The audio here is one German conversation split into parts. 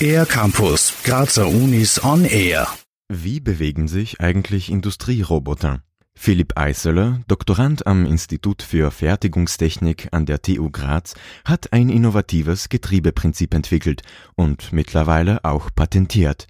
Air Campus, Grazer Unis on Air. Wie bewegen sich eigentlich Industrieroboter? Philipp Eisele, Doktorand am Institut für Fertigungstechnik an der TU Graz, hat ein innovatives Getriebeprinzip entwickelt und mittlerweile auch patentiert.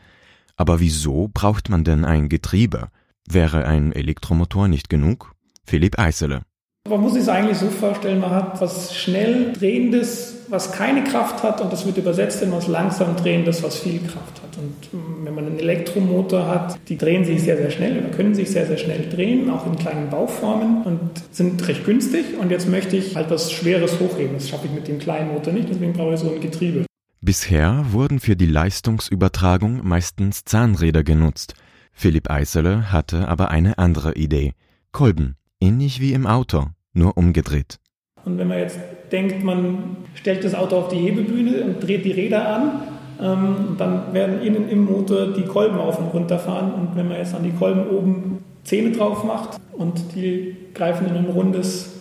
Aber wieso braucht man denn ein Getriebe? Wäre ein Elektromotor nicht genug? Philipp Eisele. Man muss sich es eigentlich so vorstellen, man hat was schnell drehendes, was keine Kraft hat und das wird übersetzt in was langsam drehendes, was viel Kraft hat. Und mm, wenn man einen Elektromotor hat, die drehen sich sehr, sehr schnell oder können sich sehr, sehr schnell drehen, auch in kleinen Bauformen und sind recht günstig. Und jetzt möchte ich halt was Schweres hochheben. Das schaffe ich mit dem kleinen Motor nicht, deswegen brauche ich so ein Getriebe. Bisher wurden für die Leistungsübertragung meistens Zahnräder genutzt. Philipp Eisele hatte aber eine andere Idee. Kolben, ähnlich wie im Auto nur umgedreht. Und wenn man jetzt denkt, man stellt das Auto auf die Hebebühne und dreht die Räder an, ähm, dann werden innen im Motor die Kolben auf und runter fahren. Und wenn man jetzt an die Kolben oben Zähne drauf macht und die greifen in ein rundes,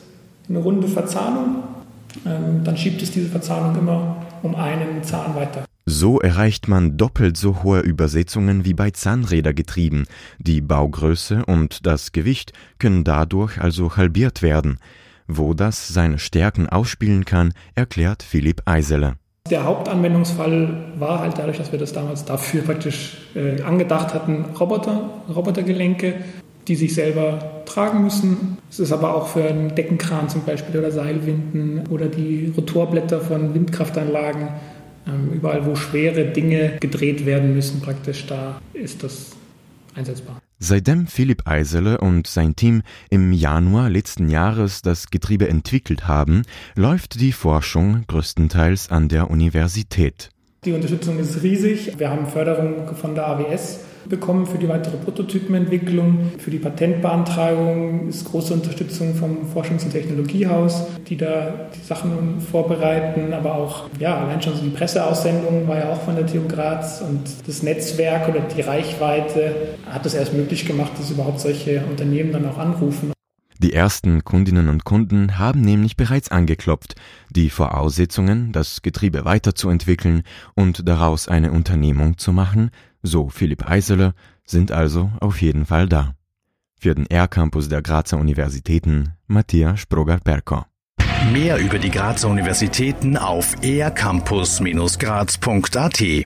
eine runde Verzahnung, ähm, dann schiebt es diese Verzahnung immer um einen Zahn weiter. So erreicht man doppelt so hohe Übersetzungen wie bei Zahnrädergetrieben. Die Baugröße und das Gewicht können dadurch also halbiert werden. Wo das seine Stärken ausspielen kann, erklärt Philipp Eisele. Der Hauptanwendungsfall war halt dadurch, dass wir das damals dafür praktisch äh, angedacht hatten, Roboter, Robotergelenke, die sich selber tragen müssen. Es ist aber auch für einen Deckenkran zum Beispiel oder Seilwinden oder die Rotorblätter von Windkraftanlagen überall, wo schwere Dinge gedreht werden müssen, praktisch, da ist das einsetzbar. Seitdem Philipp Eisele und sein Team im Januar letzten Jahres das Getriebe entwickelt haben, läuft die Forschung größtenteils an der Universität. Die Unterstützung ist riesig. Wir haben Förderung von der AWS bekommen für die weitere Prototypenentwicklung. Für die Patentbeantragung ist große Unterstützung vom Forschungs- und Technologiehaus, die da die Sachen vorbereiten. Aber auch, ja, allein schon so die Presseaussendung war ja auch von der TU Graz und das Netzwerk oder die Reichweite hat es erst möglich gemacht, dass überhaupt solche Unternehmen dann auch anrufen. Die ersten Kundinnen und Kunden haben nämlich bereits angeklopft. Die Voraussetzungen, das Getriebe weiterzuentwickeln und daraus eine Unternehmung zu machen, so Philipp Eisele, sind also auf jeden Fall da. Für den R-Campus der Grazer Universitäten Matthias Sproger-Perko. Mehr über die Grazer Universitäten auf ercampus-graz.at